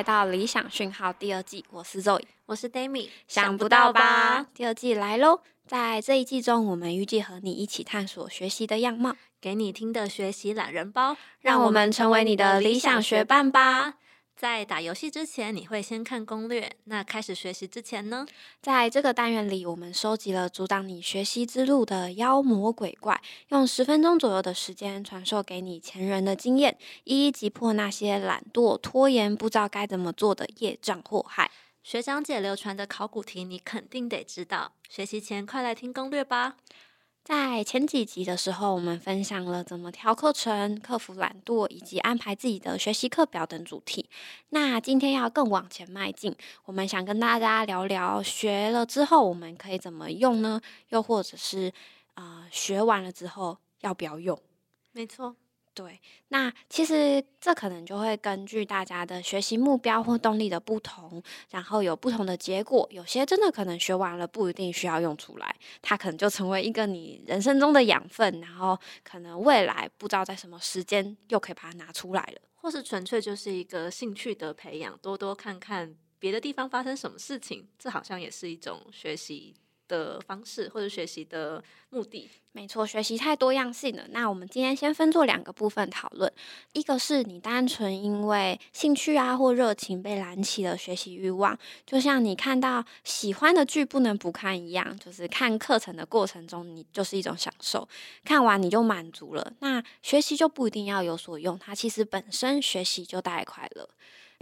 来到理想讯号第二季，我是 Zoe，我是 Dami，想不到吧？第二季来喽！在这一季中，我们预计和你一起探索学习的样貌，给你听的学习懒人包，让我们成为你的理想学伴吧。在打游戏之前，你会先看攻略。那开始学习之前呢？在这个单元里，我们收集了阻挡你学习之路的妖魔鬼怪，用十分钟左右的时间传授给你前人的经验，一一击破那些懒惰、拖延、不知道该怎么做的业障祸害。学长姐流传的考古题，你肯定得知道。学习前，快来听攻略吧。在前几集的时候，我们分享了怎么调课程、克服懒惰以及安排自己的学习课表等主题。那今天要更往前迈进，我们想跟大家聊聊学了之后我们可以怎么用呢？又或者是啊，学完了之后要不要用？没错。对，那其实这可能就会根据大家的学习目标或动力的不同，然后有不同的结果。有些真的可能学完了不一定需要用出来，它可能就成为一个你人生中的养分，然后可能未来不知道在什么时间又可以把它拿出来了，或是纯粹就是一个兴趣的培养，多多看看别的地方发生什么事情，这好像也是一种学习。的方式或者学习的目的，没错，学习太多样性了。那我们今天先分做两个部分讨论，一个是你单纯因为兴趣啊或热情被燃起了学习欲望，就像你看到喜欢的剧不能不看一样，就是看课程的过程中你就是一种享受，看完你就满足了。那学习就不一定要有所用，它其实本身学习就带来快乐。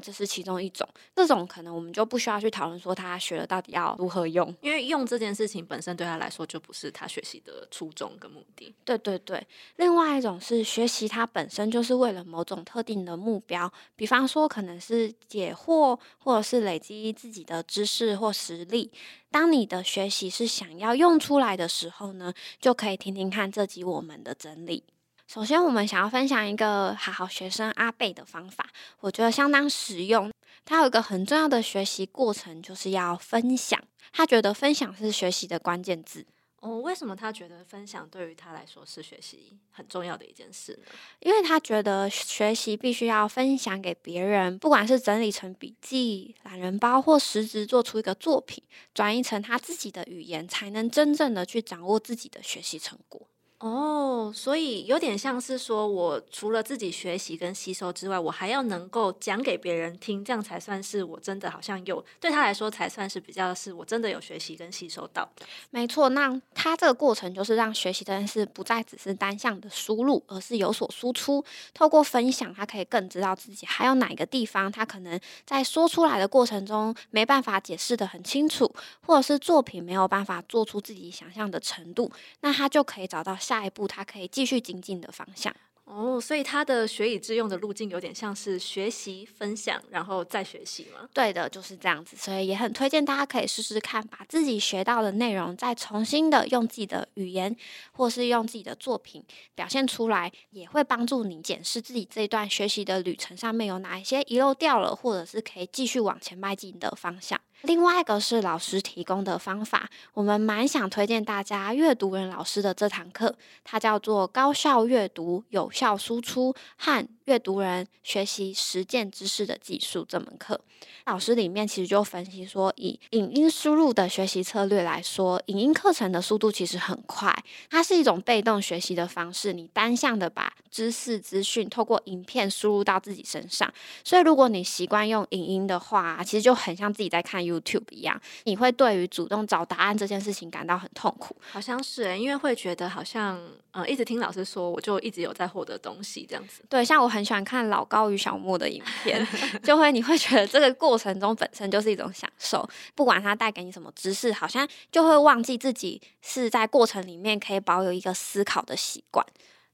这是其中一种，这种可能我们就不需要去讨论说他学了到底要如何用，因为用这件事情本身对他来说就不是他学习的初衷跟目的。对对对，另外一种是学习它本身就是为了某种特定的目标，比方说可能是解惑，或者是累积自己的知识或实力。当你的学习是想要用出来的时候呢，就可以听听看这集我们的整理。首先，我们想要分享一个好好学生阿贝的方法，我觉得相当实用。他有一个很重要的学习过程，就是要分享。他觉得分享是学习的关键字。哦，为什么他觉得分享对于他来说是学习很重要的一件事呢？因为他觉得学习必须要分享给别人，不管是整理成笔记、懒人包，或实质做出一个作品，转译成他自己的语言，才能真正的去掌握自己的学习成果。哦，所以有点像是说，我除了自己学习跟吸收之外，我还要能够讲给别人听，这样才算是我真的好像有对他来说才算是比较是我真的有学习跟吸收到。没错，那他这个过程就是让学习这件事不再只是单向的输入，而是有所输出。透过分享，他可以更知道自己还有哪个地方，他可能在说出来的过程中没办法解释的很清楚，或者是作品没有办法做出自己想象的程度，那他就可以找到。下一步，他可以继续精进的方向。哦，所以他的学以致用的路径有点像是学习、分享，然后再学习吗？对的，就是这样子。所以也很推荐大家可以试试看，把自己学到的内容再重新的用自己的语言，或是用自己的作品表现出来，也会帮助你检视自己这一段学习的旅程上面有哪一些遗漏掉了，或者是可以继续往前迈进的方向。另外一个是老师提供的方法，我们蛮想推荐大家阅读人老师的这堂课，它叫做高效阅读、有效输出和阅读人学习实践知识的技术这门课。老师里面其实就分析说，以影音输入的学习策略来说，影音课程的速度其实很快，它是一种被动学习的方式，你单向的把知识资讯透过影片输入到自己身上。所以如果你习惯用影音的话，其实就很像自己在看。YouTube 一样，你会对于主动找答案这件事情感到很痛苦，好像是，因为会觉得好像，呃，一直听老师说，我就一直有在获得东西这样子。对，像我很喜欢看老高与小莫的影片，就会你会觉得这个过程中本身就是一种享受，不管它带给你什么知识，好像就会忘记自己是在过程里面可以保有一个思考的习惯。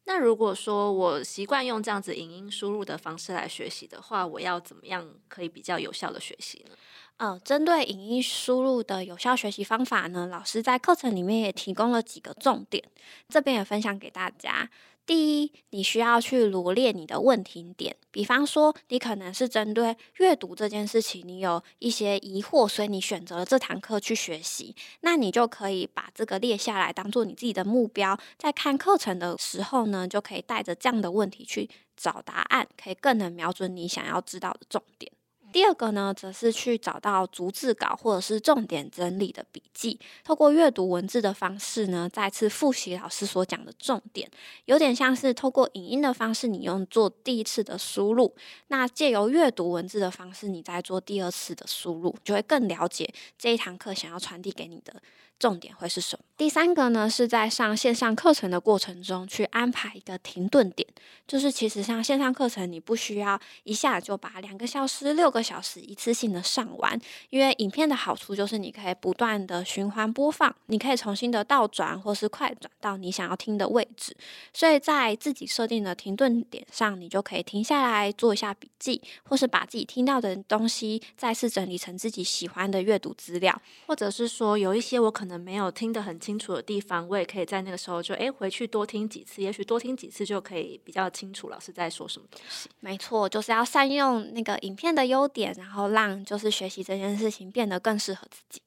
那如果说我习惯用这样子影音输入的方式来学习的话，我要怎么样可以比较有效的学习呢？呃，针对影音输入的有效学习方法呢，老师在课程里面也提供了几个重点，这边也分享给大家。第一，你需要去罗列你的问题点，比方说，你可能是针对阅读这件事情，你有一些疑惑，所以你选择了这堂课去学习，那你就可以把这个列下来，当做你自己的目标，在看课程的时候呢，就可以带着这样的问题去找答案，可以更能瞄准你想要知道的重点。第二个呢，则是去找到逐字稿或者是重点整理的笔记，透过阅读文字的方式呢，再次复习老师所讲的重点，有点像是透过影音的方式，你用做第一次的输入，那借由阅读文字的方式，你再做第二次的输入，就会更了解这一堂课想要传递给你的。重点会是什么？第三个呢，是在上线上课程的过程中去安排一个停顿点，就是其实像线上课程，你不需要一下就把两个小时、六个小时一次性的上完，因为影片的好处就是你可以不断的循环播放，你可以重新的倒转或是快转到你想要听的位置，所以在自己设定的停顿点上，你就可以停下来做一下笔记，或是把自己听到的东西再次整理成自己喜欢的阅读资料，或者是说有一些我可。可能没有听得很清楚的地方，我也可以在那个时候就诶回去多听几次，也许多听几次就可以比较清楚老师在说什么东西。没错，就是要善用那个影片的优点，然后让就是学习这件事情变得更适合自己。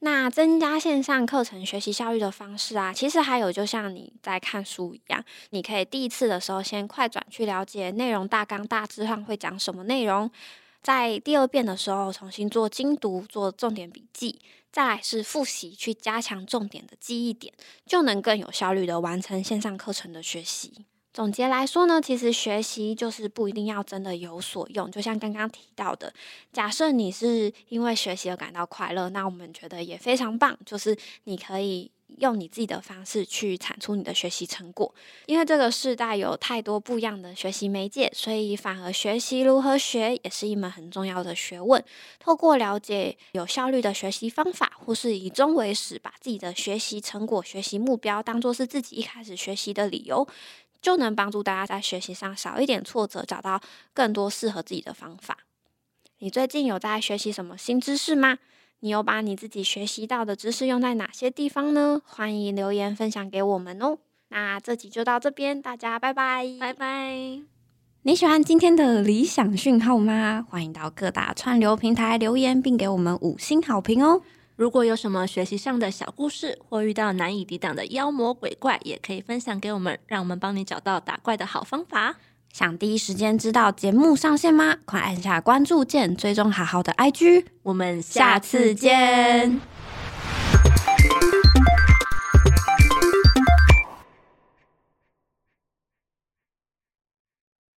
那增加线上课程学习效率的方式啊，其实还有就像你在看书一样，你可以第一次的时候先快转去了解内容大纲，大致上会讲什么内容。在第二遍的时候，重新做精读，做重点笔记，再来是复习，去加强重点的记忆点，就能更有效率的完成线上课程的学习。总结来说呢，其实学习就是不一定要真的有所用，就像刚刚提到的，假设你是因为学习而感到快乐，那我们觉得也非常棒，就是你可以。用你自己的方式去产出你的学习成果，因为这个时代有太多不一样的学习媒介，所以反而学习如何学也是一门很重要的学问。透过了解有效率的学习方法，或是以终为始，把自己的学习成果、学习目标当做是自己一开始学习的理由，就能帮助大家在学习上少一点挫折，找到更多适合自己的方法。你最近有在学习什么新知识吗？你有把你自己学习到的知识用在哪些地方呢？欢迎留言分享给我们哦。那这集就到这边，大家拜拜，拜拜。你喜欢今天的理想讯号吗？欢迎到各大串流平台留言，并给我们五星好评哦。如果有什么学习上的小故事，或遇到难以抵挡的妖魔鬼怪，也可以分享给我们，让我们帮你找到打怪的好方法。想第一时间知道节目上线吗？快按下关注键，追踪好好的 IG。我们下次见。